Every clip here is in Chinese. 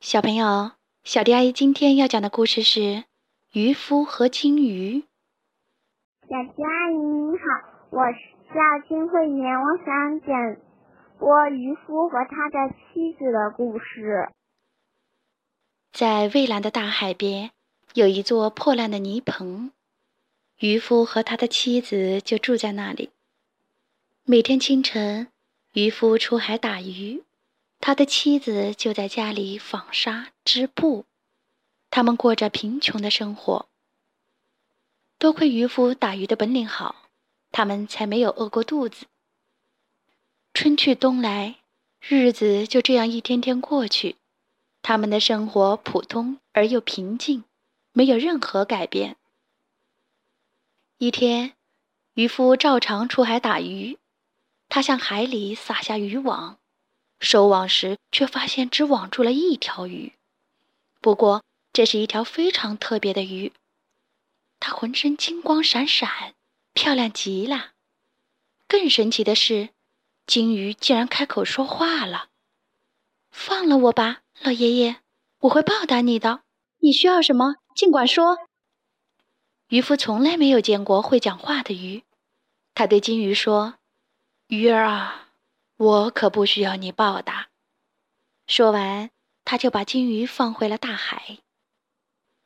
小朋友，小迪阿姨今天要讲的故事是《渔夫和金鱼》。小迪阿姨你好，我叫金慧妍，我想讲播渔夫和他的妻子的故事。在蔚蓝的大海边，有一座破烂的泥棚，渔夫和他的妻子就住在那里。每天清晨，渔夫出海打鱼。他的妻子就在家里纺纱织布，他们过着贫穷的生活。多亏渔夫打鱼的本领好，他们才没有饿过肚子。春去冬来，日子就这样一天天过去，他们的生活普通而又平静，没有任何改变。一天，渔夫照常出海打鱼，他向海里撒下渔网。收网时，却发现只网住了一条鱼。不过，这是一条非常特别的鱼，它浑身金光闪闪，漂亮极了。更神奇的是，金鱼竟然开口说话了：“放了我吧，老爷爷，我会报答你的。你需要什么，尽管说。”渔夫从来没有见过会讲话的鱼，他对金鱼说：“鱼儿啊。”我可不需要你报答。说完，他就把金鱼放回了大海。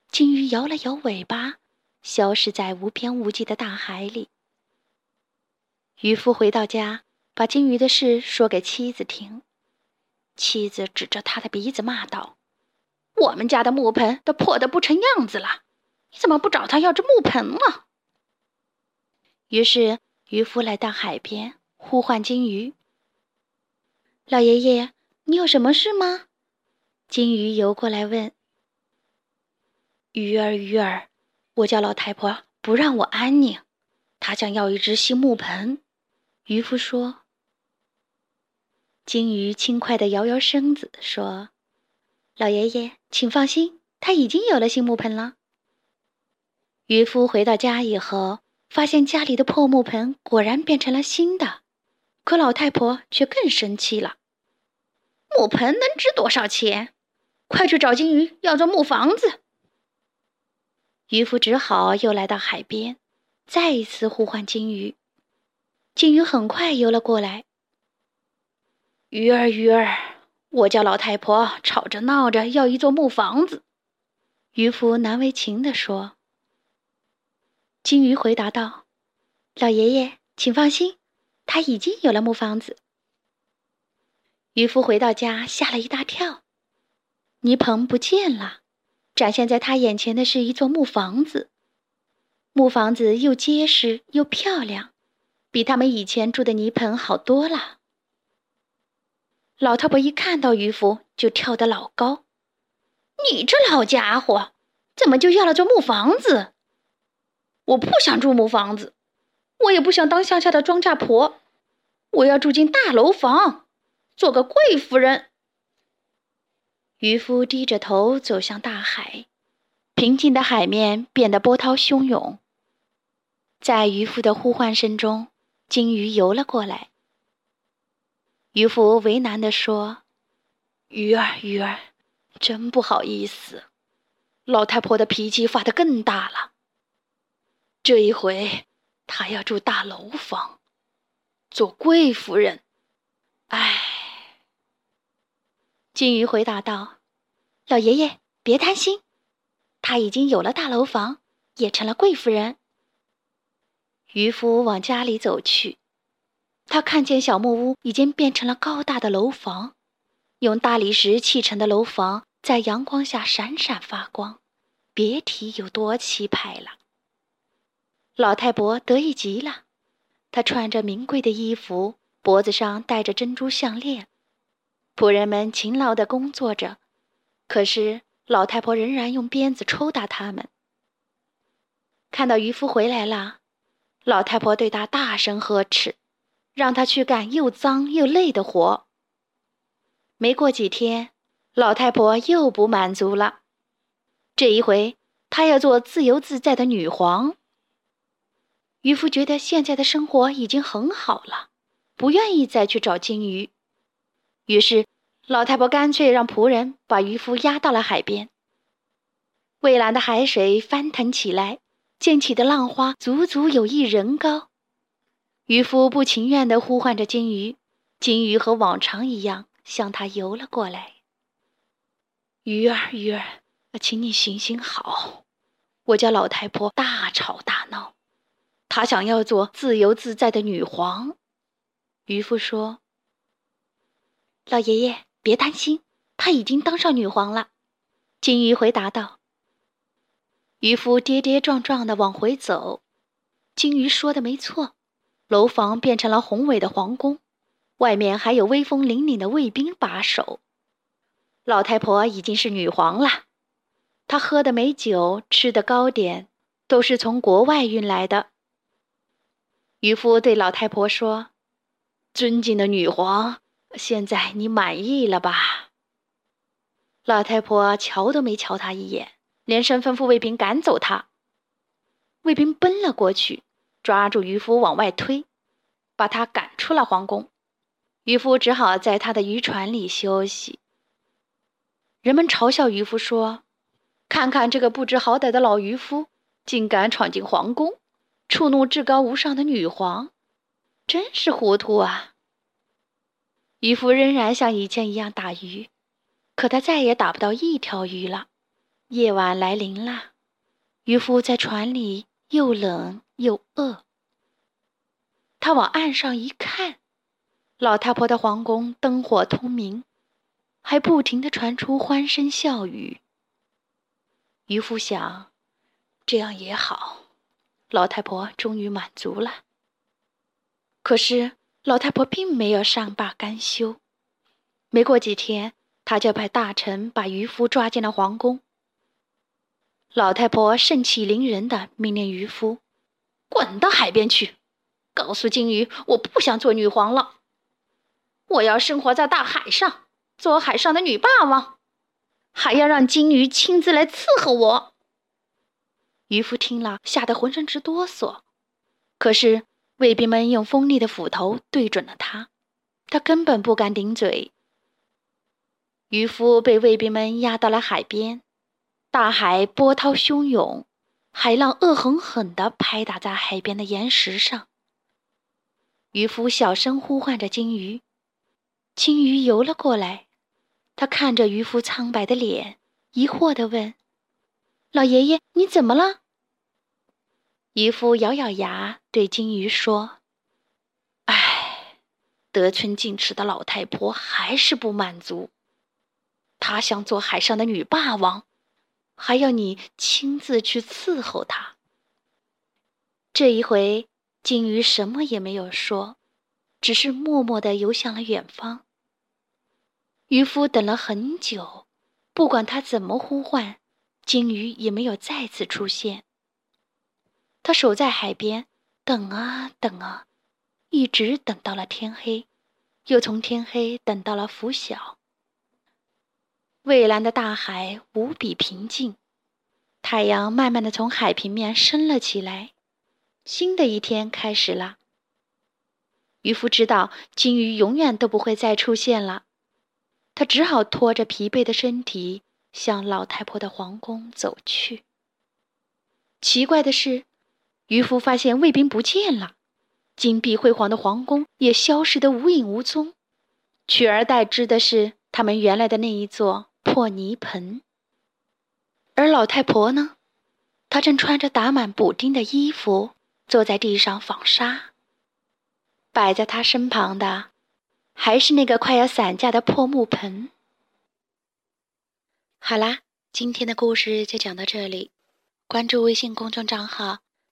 金鱼摇了摇尾巴，消失在无边无际的大海里。渔夫回到家，把金鱼的事说给妻子听。妻子指着他的鼻子骂道：“我们家的木盆都破得不成样子了，你怎么不找他要这木盆呢？”于是，渔夫来到海边，呼唤金鱼。老爷爷，你有什么事吗？金鱼游过来问。鱼儿，鱼儿，我叫老太婆不让我安宁，她想要一只新木盆。渔夫说。金鱼轻快地摇摇身子说：“老爷爷，请放心，他已经有了新木盆了。”渔夫回到家以后，发现家里的破木盆果然变成了新的。可老太婆却更生气了。木盆能值多少钱？快去找金鱼要座木房子。渔夫只好又来到海边，再一次呼唤金鱼。金鱼很快游了过来。鱼儿，鱼儿，我叫老太婆，吵着闹着要一座木房子。渔夫难为情地说。金鱼回答道：“老爷爷，请放心。”他已经有了木房子。渔夫回到家，吓了一大跳，泥棚不见了，展现在他眼前的是一座木房子。木房子又结实又漂亮，比他们以前住的泥棚好多了。老太婆一看到渔夫，就跳得老高：“你这老家伙，怎么就要了座木房子？我不想住木房子。”我也不想当乡下的庄稼婆，我要住进大楼房，做个贵夫人。渔夫低着头走向大海，平静的海面变得波涛汹涌。在渔夫的呼唤声中，金鱼游了过来。渔夫为难地说：“鱼儿，鱼儿，真不好意思，老太婆的脾气发得更大了。这一回。”他要住大楼房，做贵夫人。唉，金鱼回答道：“老爷爷，别担心，他已经有了大楼房，也成了贵夫人。”渔夫往家里走去，他看见小木屋已经变成了高大的楼房，用大理石砌成的楼房在阳光下闪闪发光，别提有多气派了。老太婆得意极了，她穿着名贵的衣服，脖子上戴着珍珠项链。仆人们勤劳地工作着，可是老太婆仍然用鞭子抽打他们。看到渔夫回来了，老太婆对他大声呵斥，让他去干又脏又累的活。没过几天，老太婆又不满足了，这一回她要做自由自在的女皇。渔夫觉得现在的生活已经很好了，不愿意再去找金鱼，于是老太婆干脆让仆人把渔夫押到了海边。蔚蓝的海水翻腾起来，溅起的浪花足足有一人高。渔夫不情愿地呼唤着金鱼，金鱼和往常一样向他游了过来。鱼儿，鱼儿，请你行行好，我家老太婆大吵大闹，她想要做自由自在的女皇。渔夫说：“老爷爷，别担心，她已经当上女皇了。”金鱼回答道。渔夫跌跌撞撞的往回走。金鱼说的没错，楼房变成了宏伟的皇宫，外面还有威风凛凛的卫兵把守。老太婆已经是女皇了，她喝的美酒，吃的糕点，都是从国外运来的。渔夫对老太婆说：“尊敬的女皇，现在你满意了吧？”老太婆瞧都没瞧他一眼，连声吩咐卫兵赶走他。卫兵奔了过去，抓住渔夫往外推，把他赶出了皇宫。渔夫只好在他的渔船里休息。人们嘲笑渔夫说：“看看这个不知好歹的老渔夫，竟敢闯进皇宫，触怒至高无上的女皇，真是糊涂啊！”渔夫仍然像以前一样打鱼，可他再也打不到一条鱼了。夜晚来临了，渔夫在船里又冷又饿。他往岸上一看，老太婆的皇宫灯火通明。还不停地传出欢声笑语。渔夫想，这样也好，老太婆终于满足了。可是老太婆并没有善罢甘休，没过几天，她就派大臣把渔夫抓进了皇宫。老太婆盛气凌人的命令渔夫：“滚到海边去，告诉金鱼，我不想做女皇了，我要生活在大海上。”做海上的女霸王，还要让金鱼亲自来伺候我。渔夫听了，吓得浑身直哆嗦。可是卫兵们用锋利的斧头对准了他，他根本不敢顶嘴。渔夫被卫兵们押到了海边，大海波涛汹涌，海浪恶狠狠地拍打在海边的岩石上。渔夫小声呼唤着金鱼。金鱼游了过来，他看着渔夫苍白的脸，疑惑地问：“老爷爷，你怎么了？”渔夫咬咬牙，对金鱼说：“唉，得寸进尺的老太婆还是不满足，她想做海上的女霸王，还要你亲自去伺候她。”这一回，金鱼什么也没有说。只是默默地游向了远方。渔夫等了很久，不管他怎么呼唤，金鱼也没有再次出现。他守在海边，等啊等啊，一直等到了天黑，又从天黑等到了拂晓。蔚蓝的大海无比平静，太阳慢慢的从海平面升了起来，新的一天开始了。渔夫知道金鱼永远都不会再出现了，他只好拖着疲惫的身体向老太婆的皇宫走去。奇怪的是，渔夫发现卫兵不见了，金碧辉煌的皇宫也消失得无影无踪，取而代之的是他们原来的那一座破泥盆。而老太婆呢？她正穿着打满补丁的衣服，坐在地上纺纱。摆在她身旁的，还是那个快要散架的破木盆。好啦，今天的故事就讲到这里。关注微信公众账号“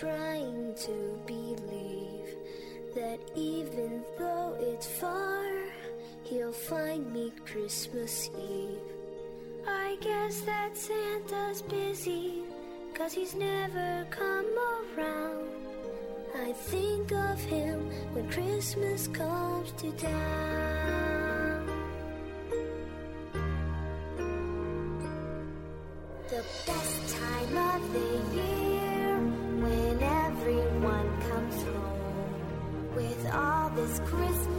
trying to believe that even though it's far, he'll find me Christmas Eve. I guess that Santa's busy, cause he's never come around. I think of him when Christmas comes to town. Christmas.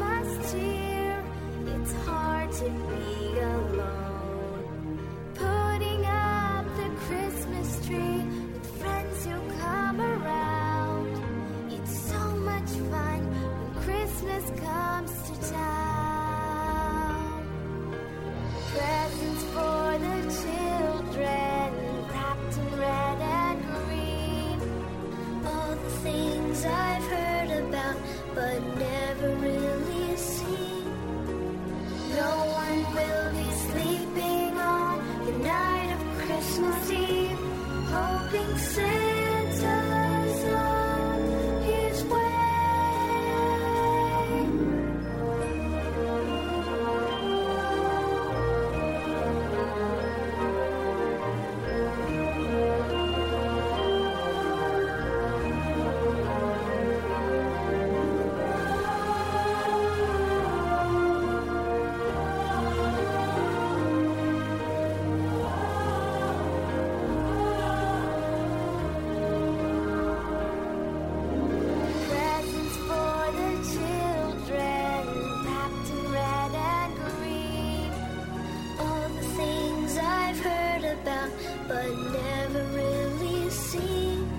but never really seen.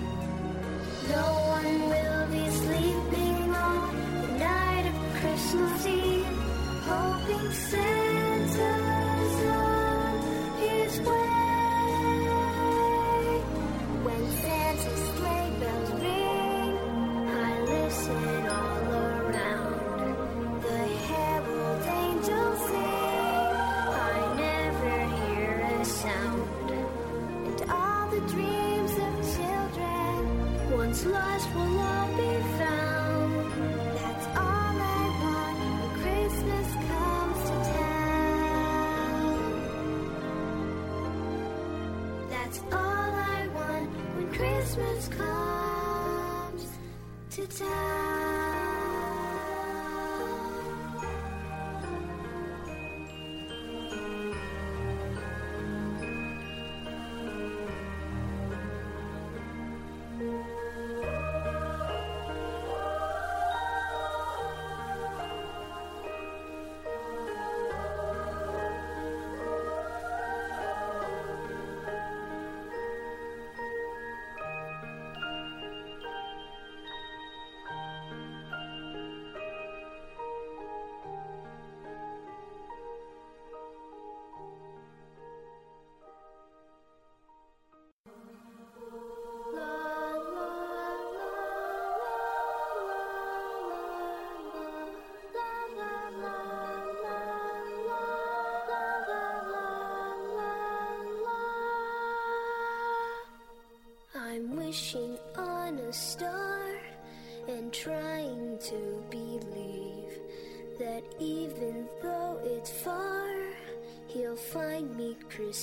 No one will be sleeping on the night of Christmas Eve, hoping. dreams of children. Once lost will not be found. That's all I want when Christmas comes to town. That's all I want when Christmas comes to town.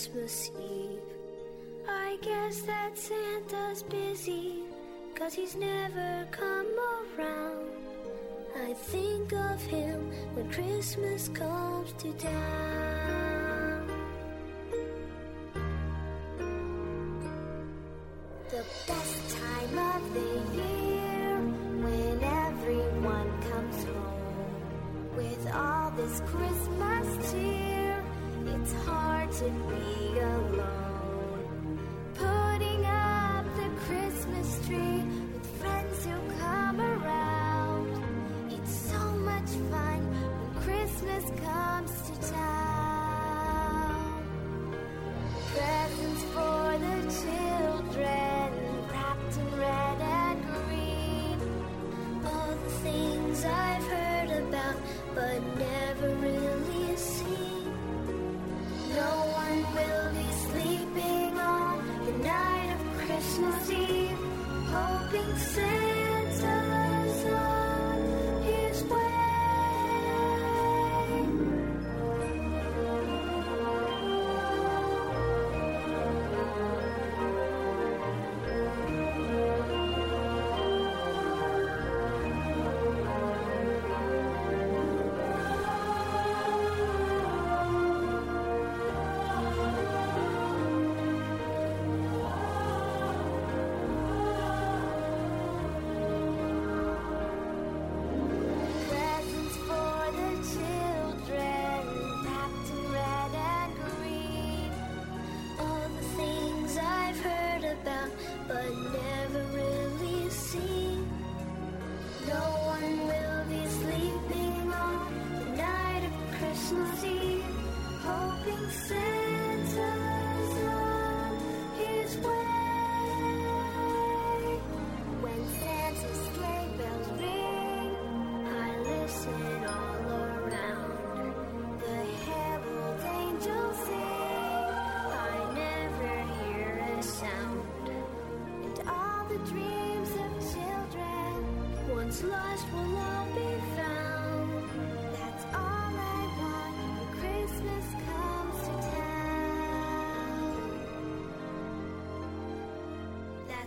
Christmas Eve. I guess that Santa's busy, cause he's never come around. I think of him when Christmas comes to town.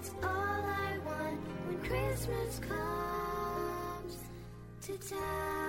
That's all I want when Christmas comes to town.